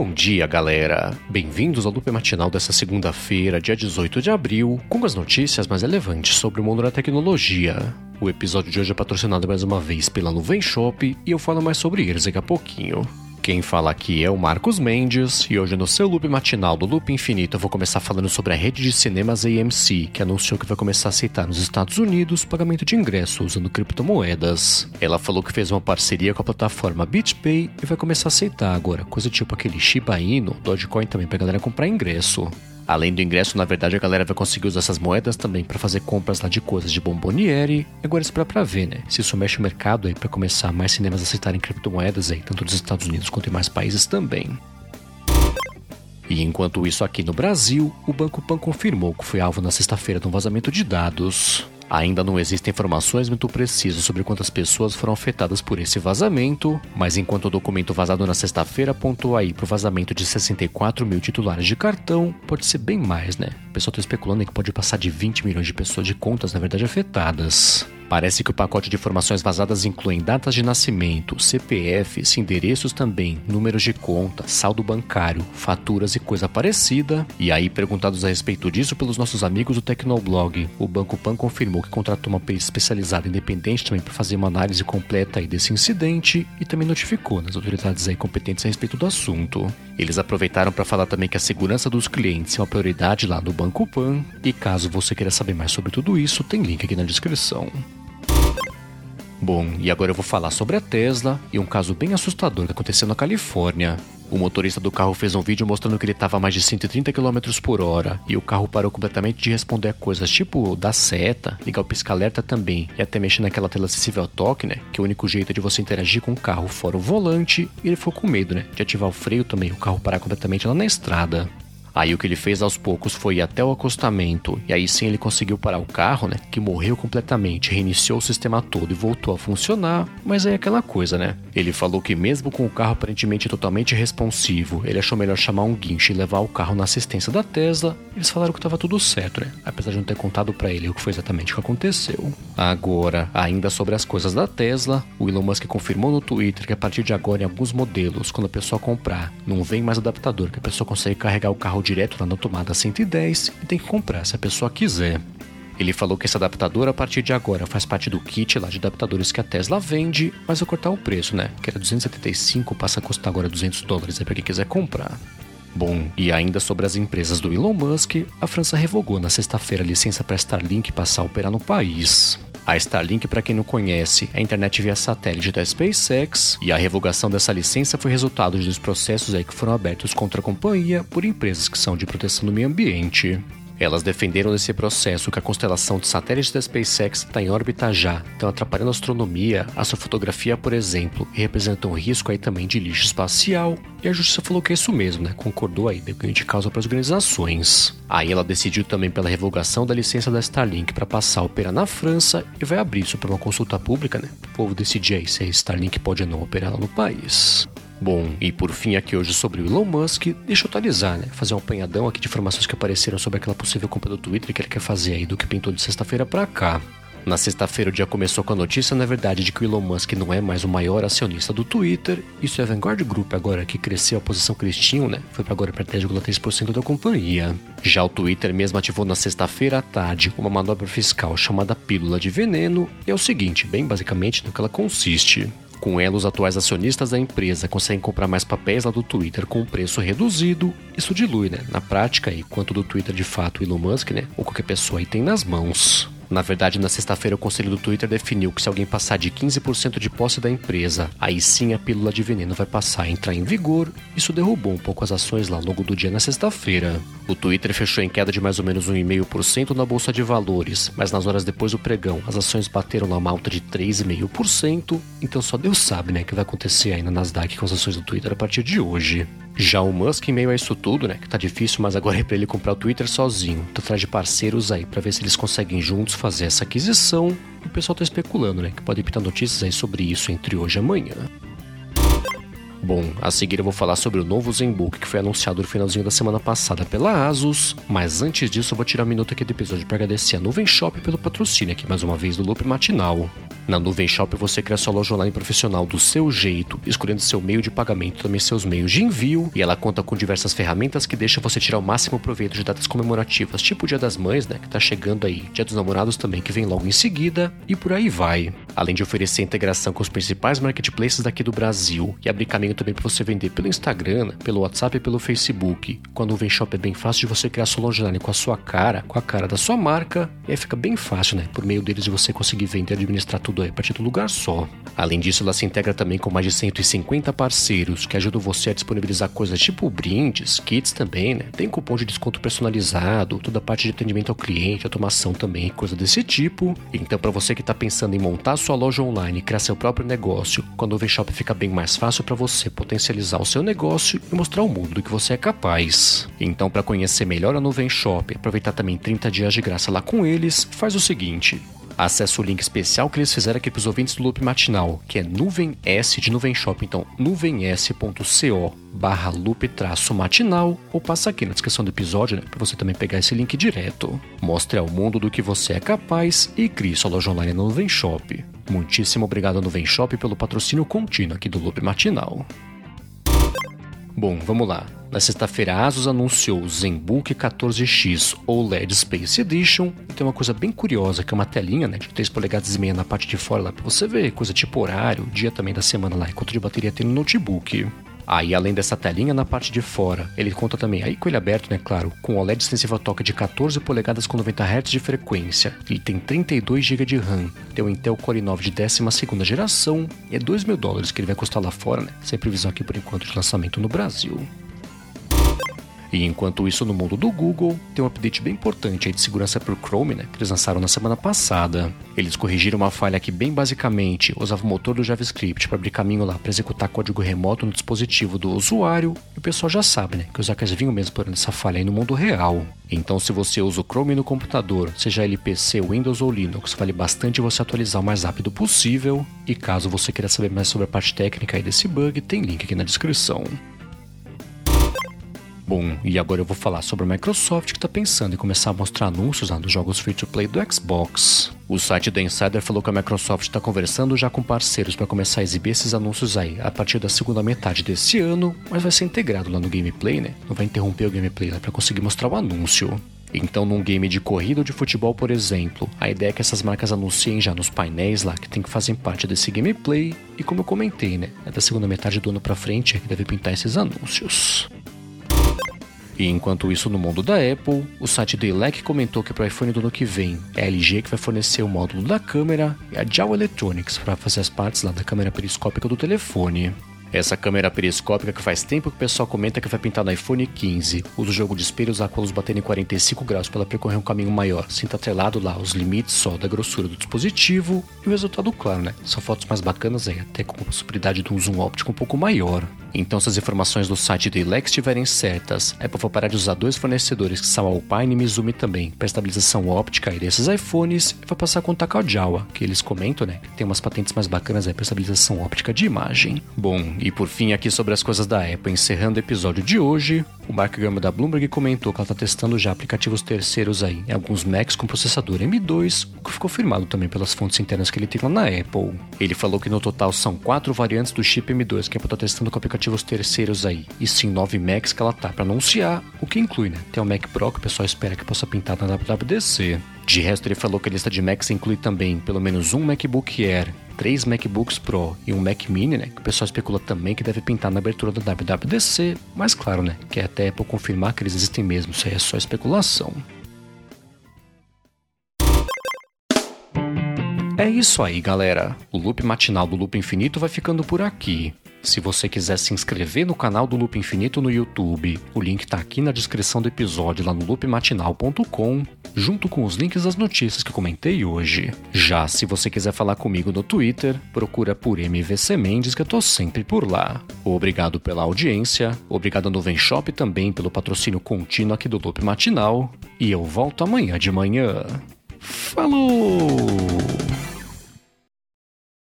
Bom dia, galera! Bem-vindos ao loop matinal dessa segunda-feira, dia 18 de abril, com as notícias mais relevantes sobre o mundo da tecnologia. O episódio de hoje é patrocinado mais uma vez pela Nuvem Shop e eu falo mais sobre eles daqui a pouquinho. Quem fala aqui é o Marcos Mendes e hoje no seu loop matinal do Loop Infinito eu vou começar falando sobre a rede de cinemas AMC, que anunciou que vai começar a aceitar nos Estados Unidos pagamento de ingresso usando criptomoedas. Ela falou que fez uma parceria com a plataforma BitPay e vai começar a aceitar agora, coisa tipo aquele Shiba Inu, Dogecoin também pra galera comprar ingresso. Além do ingresso, na verdade, a galera vai conseguir usar essas moedas também para fazer compras lá de coisas de bomboniere. Agora esperar pra ver, né? Se isso mexe o mercado aí para começar mais cinemas a aceitarem criptomoedas aí, tanto dos Estados Unidos quanto em mais países também. E enquanto isso aqui no Brasil, o Banco Pan confirmou que foi alvo na sexta-feira de um vazamento de dados. Ainda não existem informações muito precisas sobre quantas pessoas foram afetadas por esse vazamento, mas enquanto o documento vazado na sexta-feira apontou aí para o vazamento de 64 mil titulares de cartão, pode ser bem mais, né? O pessoal está especulando que pode passar de 20 milhões de pessoas de contas, na verdade, afetadas. Parece que o pacote de informações vazadas inclui datas de nascimento, CPFs, endereços também, números de conta, saldo bancário, faturas e coisa parecida. E aí, perguntados a respeito disso pelos nossos amigos do Tecnoblog, o Banco Pan confirmou que contratou uma perícia especializada independente também para fazer uma análise completa desse incidente e também notificou nas autoridades aí competentes a respeito do assunto. Eles aproveitaram para falar também que a segurança dos clientes é uma prioridade lá no Banco Pan e caso você queira saber mais sobre tudo isso, tem link aqui na descrição. Bom, e agora eu vou falar sobre a Tesla e um caso bem assustador que aconteceu na Califórnia. O motorista do carro fez um vídeo mostrando que ele estava a mais de 130 km por hora e o carro parou completamente de responder a coisas tipo dar seta, ligar o pisca-alerta também e até mexer naquela tela acessível ao toque, né? Que é o único jeito de você interagir com o carro fora o volante. E ele ficou com medo, né? De ativar o freio também, o carro parar completamente lá na estrada. Aí o que ele fez aos poucos foi ir até o acostamento, e aí sim ele conseguiu parar o carro, né? Que morreu completamente, reiniciou o sistema todo e voltou a funcionar, mas é aquela coisa, né? Ele falou que mesmo com o carro aparentemente totalmente responsivo, ele achou melhor chamar um guincho e levar o carro na assistência da Tesla. Eles falaram que estava tudo certo, né? Apesar de não ter contado para ele o que foi exatamente que aconteceu. Agora, ainda sobre as coisas da Tesla, o Elon Musk confirmou no Twitter que a partir de agora em alguns modelos, quando a pessoa comprar, não vem mais adaptador, que a pessoa consegue carregar o carro direto lá na tomada 110 e tem que comprar se a pessoa quiser. Ele falou que esse adaptador a partir de agora faz parte do kit lá de adaptadores que a Tesla vende, mas vai cortar o preço, né? Que era 275, passa a custar agora 200 dólares é para quem quiser comprar. Bom, e ainda sobre as empresas do Elon Musk, a França revogou na sexta-feira a licença para Starlink passar a operar no país. A Starlink, para quem não conhece, é a internet via satélite da SpaceX, e a revogação dessa licença foi resultado dos processos aí que foram abertos contra a companhia por empresas que são de proteção do meio ambiente. Elas defenderam nesse processo que a constelação de satélites da SpaceX está em órbita já, estão atrapalhando a astronomia, astrofotografia, por exemplo, e representam risco aí também de lixo espacial. E a justiça falou que é isso mesmo, né? Concordou aí, deu ganho de causa para as organizações. Aí ela decidiu também pela revogação da licença da Starlink para passar a operar na França e vai abrir isso para uma consulta pública, né? O povo decidir aí se a Starlink pode ou não operar lá no país. Bom, e por fim aqui hoje sobre o Elon Musk, deixa eu atualizar, né? Fazer um apanhadão aqui de informações que apareceram sobre aquela possível compra do Twitter que ele quer fazer aí do que pintou de sexta-feira para cá. Na sexta-feira o dia começou com a notícia, na verdade, de que o Elon Musk não é mais o maior acionista do Twitter. Isso é a Vanguard Group agora, que cresceu a posição tinham, né? Foi para agora para 10,3% da companhia. Já o Twitter mesmo ativou na sexta-feira à tarde uma manobra fiscal chamada Pílula de Veneno. E é o seguinte, bem basicamente no que ela consiste. Com ela, os atuais acionistas da empresa conseguem comprar mais papéis lá do Twitter com um preço reduzido. Isso dilui, né? Na prática, aí, quanto do Twitter de fato Elon Musk, né? Ou qualquer pessoa aí tem nas mãos. Na verdade, na sexta-feira, o conselho do Twitter definiu que se alguém passar de 15% de posse da empresa, aí sim a pílula de veneno vai passar a entrar em vigor. Isso derrubou um pouco as ações lá ao longo do dia na sexta-feira. O Twitter fechou em queda de mais ou menos 1,5% na bolsa de valores, mas nas horas depois do pregão, as ações bateram na alta de 3,5%. Então só Deus sabe, né, o que vai acontecer aí na Nasdaq com as ações do Twitter a partir de hoje. Já o Musk, em meio a isso tudo, né, que tá difícil, mas agora é pra ele comprar o Twitter sozinho. Tá atrás de parceiros aí para ver se eles conseguem juntos fazer essa aquisição. O pessoal tá especulando, né, que pode pintar notícias aí sobre isso entre hoje e amanhã. Bom, a seguir eu vou falar sobre o novo ZenBook que foi anunciado no finalzinho da semana passada pela Asus, mas antes disso eu vou tirar um minuto aqui do episódio para agradecer a Nuvem Shop pelo patrocínio aqui mais uma vez do Loop Matinal. Na Nuvem Shop você cria sua loja online profissional do seu jeito, escolhendo seu meio de pagamento, também seus meios de envio, e ela conta com diversas ferramentas que deixam você tirar o máximo proveito de datas comemorativas, tipo o Dia das Mães, né, que tá chegando aí, Dia dos Namorados também, que vem logo em seguida, e por aí vai. Além de oferecer integração com os principais marketplaces daqui do Brasil, e abrir caminho também para você vender pelo Instagram, pelo WhatsApp e pelo Facebook. A Nuvem Shop é bem fácil de você criar sua loja online com a sua cara, com a cara da sua marca, e aí fica bem fácil, né, por meio deles de você conseguir vender e administrar tudo aí a partir do lugar só. Além disso, ela se integra também com mais de 150 parceiros que ajudam você a disponibilizar coisas tipo brindes, kits também, né? Tem cupom de desconto personalizado, toda a parte de atendimento ao cliente, automação também, coisa desse tipo. Então, para você que está pensando em montar sua loja online, criar seu próprio negócio, com a Nuvem Shop fica bem mais fácil para você potencializar o seu negócio e mostrar ao mundo do que você é capaz. Então, para conhecer melhor a Nuvem Shop e aproveitar também 30 dias de graça lá com eles, faz o seguinte: Acesse o link especial que eles fizeram aqui para os ouvintes do Loop Matinal, que é nuvem S de Nuvem Shop, então nuvens.co barra loop traço matinal, ou passa aqui na descrição do episódio, né, para você também pegar esse link direto. Mostre ao mundo do que você é capaz e crie sua loja online no Nuvem Shop. Muitíssimo obrigado Nuvem Shop pelo patrocínio contínuo aqui do Loop Matinal. Bom, vamos lá. Na sexta-feira, a Asus anunciou o ZenBook 14X OLED Space Edition. E tem uma coisa bem curiosa, que é uma telinha né, de 3 polegadas e meia na parte de fora lá para você ver, coisa tipo horário, dia também da semana lá, e quanto de bateria tem no notebook. Aí, ah, além dessa telinha na parte de fora, ele conta também, aí com ele aberto, né, claro, com OLED extensível toque de 14 polegadas com 90 Hz de frequência. Ele tem 32 GB de RAM, tem o Intel Core i9 de 12 geração e é 2 mil dólares que ele vai custar lá fora, né, sem previsão aqui por enquanto de lançamento no Brasil. E enquanto isso, no mundo do Google, tem um update bem importante aí de segurança para o Chrome, né, que eles lançaram na semana passada. Eles corrigiram uma falha que, bem basicamente, usava o motor do JavaScript para abrir caminho lá para executar código remoto no dispositivo do usuário. E o pessoal já sabe, né, que os hackers vinham mesmo por essa falha aí no mundo real. Então, se você usa o Chrome no computador, seja ele PC, Windows ou Linux, vale bastante você atualizar o mais rápido possível. E caso você queira saber mais sobre a parte técnica aí desse bug, tem link aqui na descrição. Bom, e agora eu vou falar sobre a Microsoft que está pensando em começar a mostrar anúncios lá nos jogos free-to-play do Xbox. O site da Insider falou que a Microsoft está conversando já com parceiros para começar a exibir esses anúncios aí a partir da segunda metade desse ano, mas vai ser integrado lá no gameplay, né? Não vai interromper o gameplay lá para conseguir mostrar o anúncio. Então, num game de corrida ou de futebol, por exemplo, a ideia é que essas marcas anunciem já nos painéis lá que tem que fazer parte desse gameplay. E como eu comentei, né? É da segunda metade do ano para frente que deve pintar esses anúncios. E enquanto isso, no mundo da Apple, o site do ILEC comentou que para o iPhone do ano que vem é a LG que vai fornecer o módulo da câmera e a Jao Electronics para fazer as partes lá da câmera periscópica do telefone. Essa câmera periscópica que faz tempo que o pessoal comenta que vai pintar no iPhone 15, usa o jogo de espelhos a baterem em 45 graus para percorrer um caminho maior, sem estar atrelado lá os limites só da grossura do dispositivo, e o resultado claro, né? São fotos mais bacanas aí, até com a possibilidade de um zoom óptico um pouco maior. Então, se as informações do site do Ilex estiverem certas, a Apple vai parar de usar dois fornecedores que são a Alpine e Mizumi também, para estabilização óptica desses iPhones, e vai passar a contar com a Jawa, que eles comentam, né? Tem umas patentes mais bacanas aí para estabilização óptica de imagem. Bom, e por fim, aqui sobre as coisas da Apple, encerrando o episódio de hoje, o Mark Gurman da Bloomberg comentou que ela está testando já aplicativos terceiros aí em alguns Macs com processador M2, o que ficou firmado também pelas fontes internas que ele tem lá na Apple. Ele falou que no total são quatro variantes do chip M2 que a Apple está testando com aplicativos terceiros aí, e sim nove Macs que ela tá para anunciar, o que inclui, né? Tem o Mac Pro que o pessoal espera que possa pintar na WWDC. De resto, ele falou que a lista de Macs inclui também pelo menos um MacBook Air, três MacBooks Pro e um Mac Mini, né? Que o pessoal especula também que deve pintar na abertura da WWDC, mas claro, né? Que é até Apple confirmar que eles existem mesmo, isso aí é só especulação. É isso aí, galera. O loop matinal do Loop Infinito vai ficando por aqui. Se você quiser se inscrever no canal do Loop Infinito no YouTube, o link está aqui na descrição do episódio lá no loopmatinal.com, junto com os links das notícias que comentei hoje. Já se você quiser falar comigo no Twitter, procura por MVC Mendes que eu tô sempre por lá. Obrigado pela audiência, obrigado ao Nuvem Shop também pelo patrocínio contínuo aqui do Loop Matinal, e eu volto amanhã de manhã. Falou!